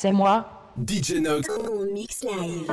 c'est moi. DJ Nox. mix live.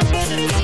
Ik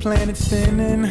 planet spinning.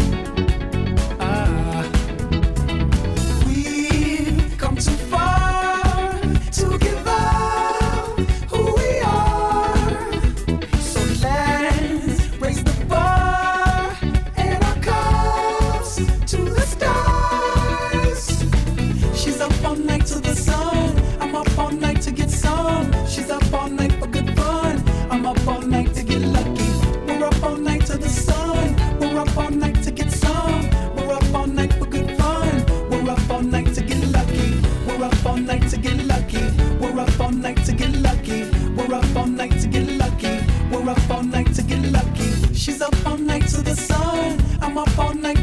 I'm up all night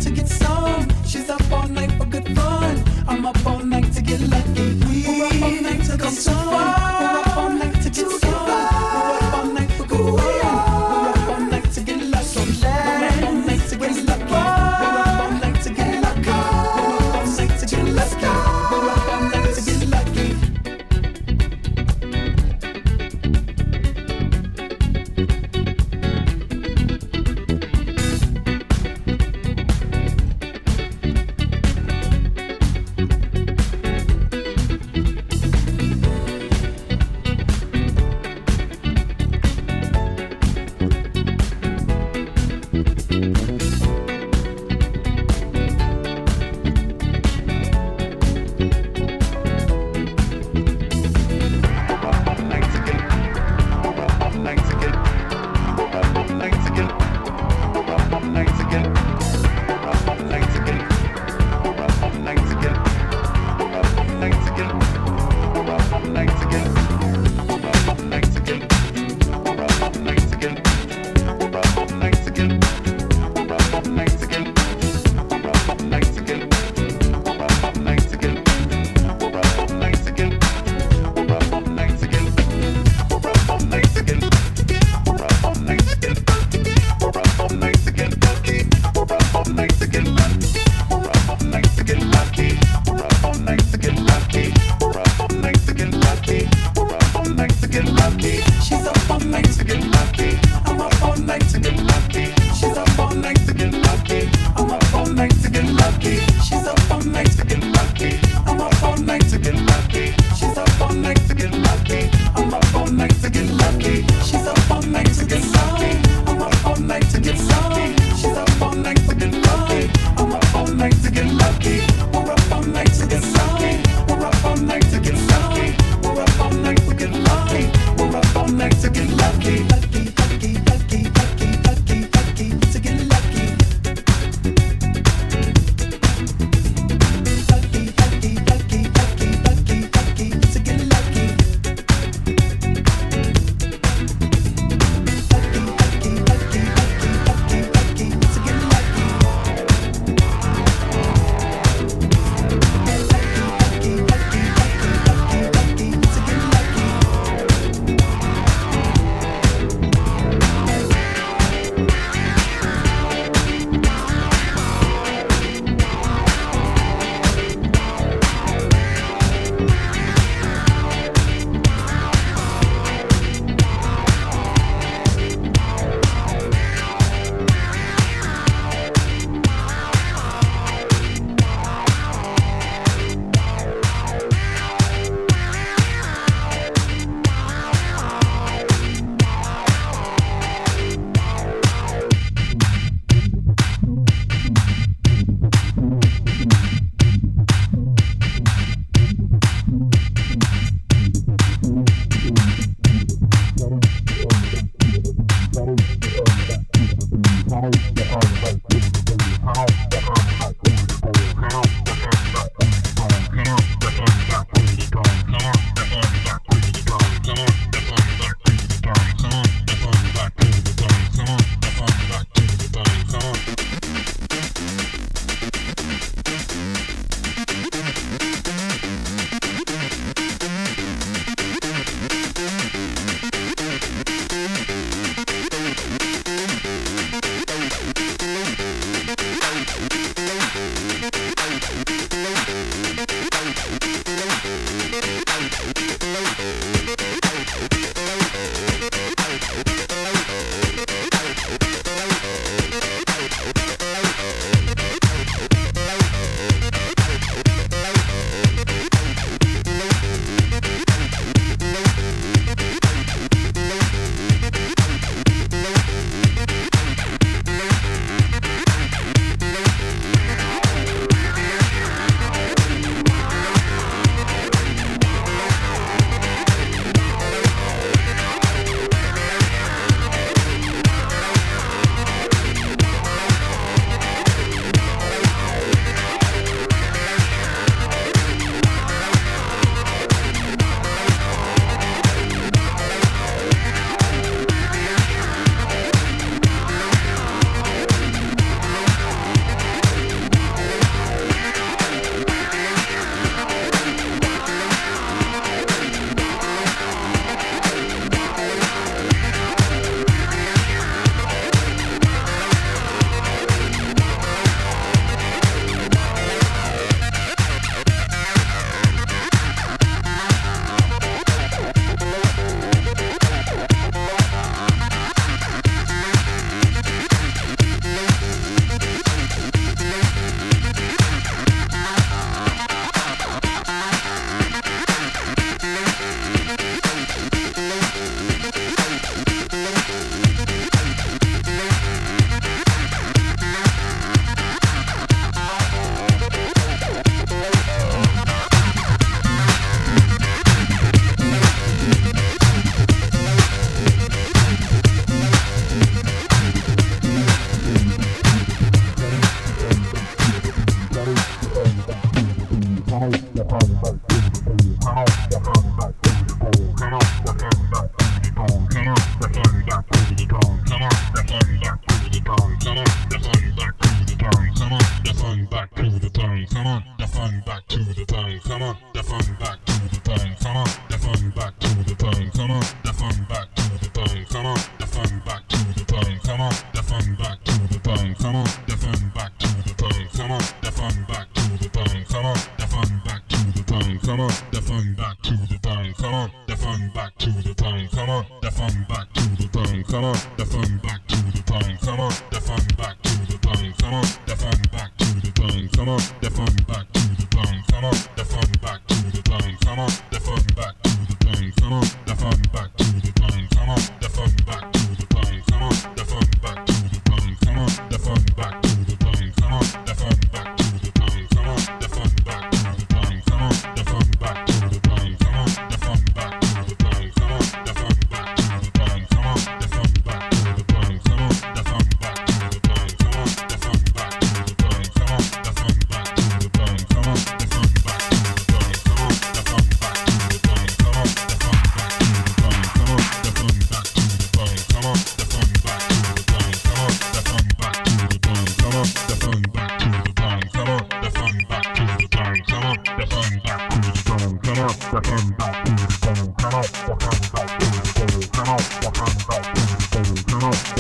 Ciao.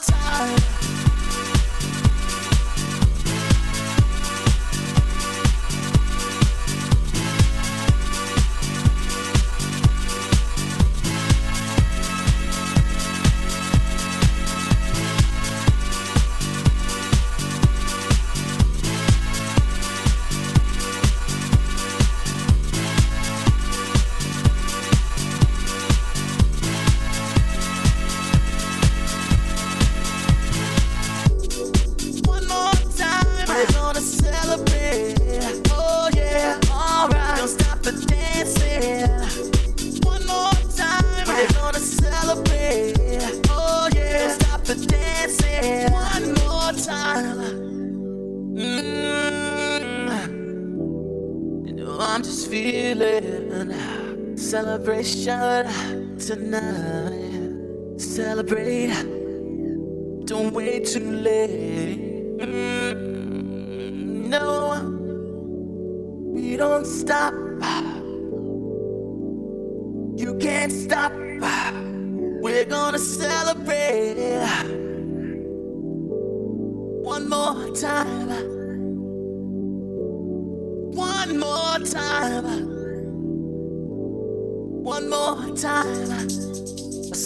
Celebration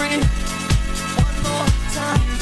free. One more time,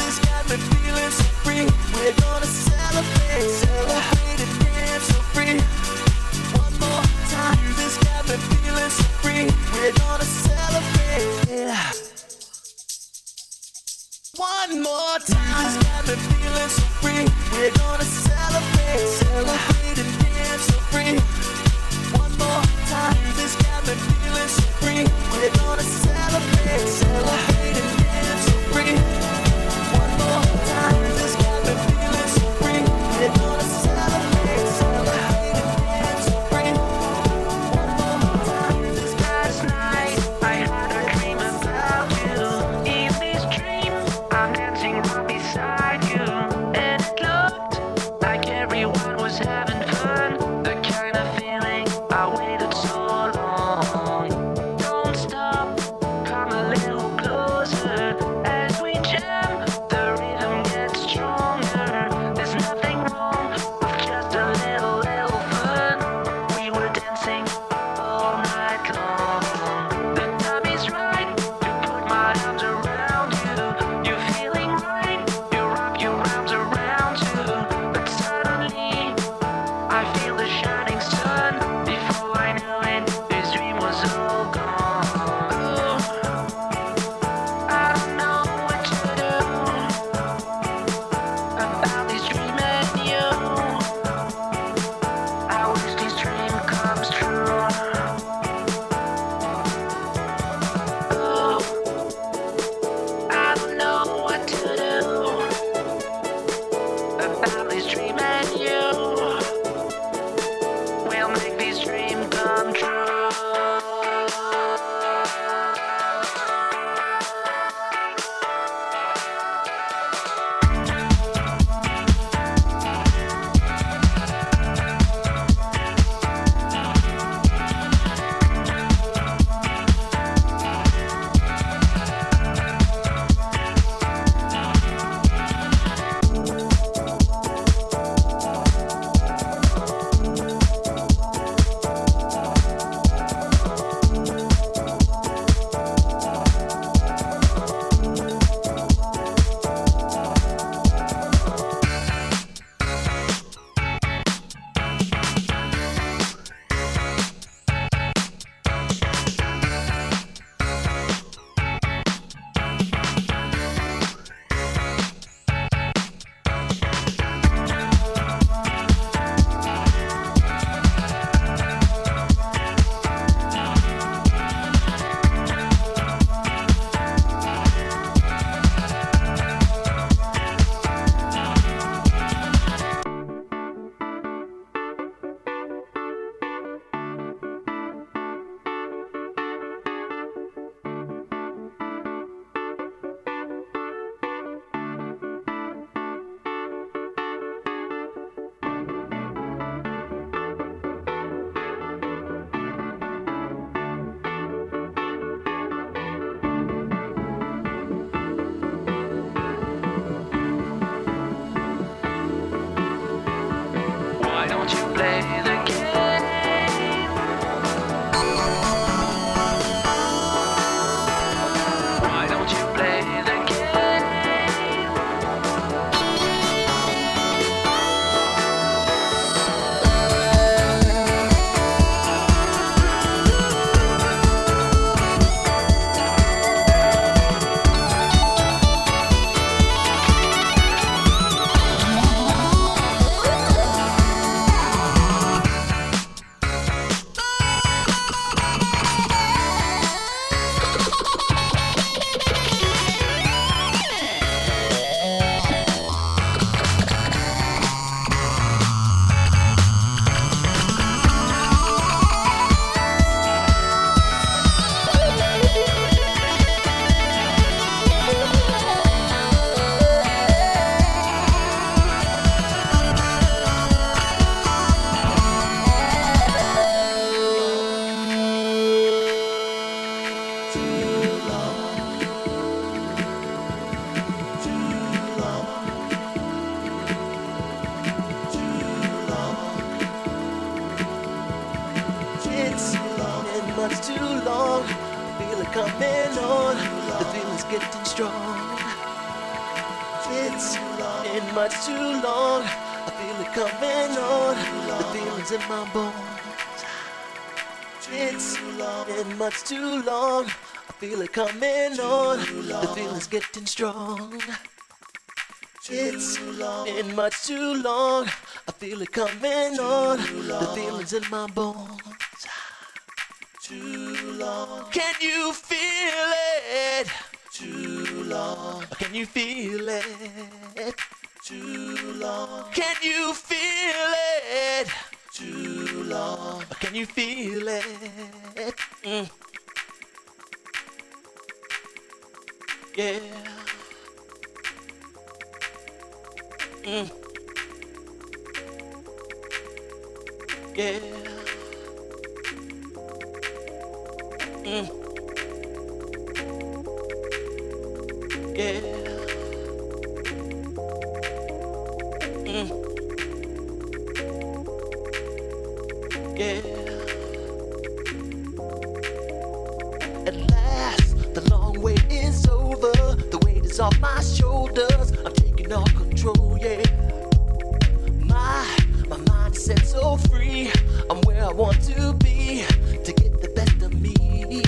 much too long. I feel it coming on. The feelings in my bones. It's been much too long. I feel it coming on. The feeling's getting strong. It's been much too long. I feel it coming on. The feeling's in my bones. Too long. Can you feel it? Too long. Can you feel it? Too long. Can you feel it? Too long. Can you feel it? Mm. Yeah. Mm. Yeah. Mm. Yeah. forget. At last, the long wait is over. The weight is off my shoulders. I'm taking all control, yeah. My my mindset so free. I'm where I want to be to get the best of me.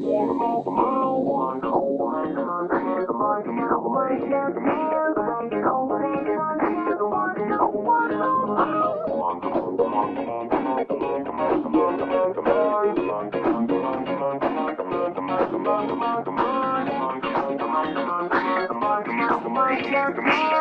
Come on.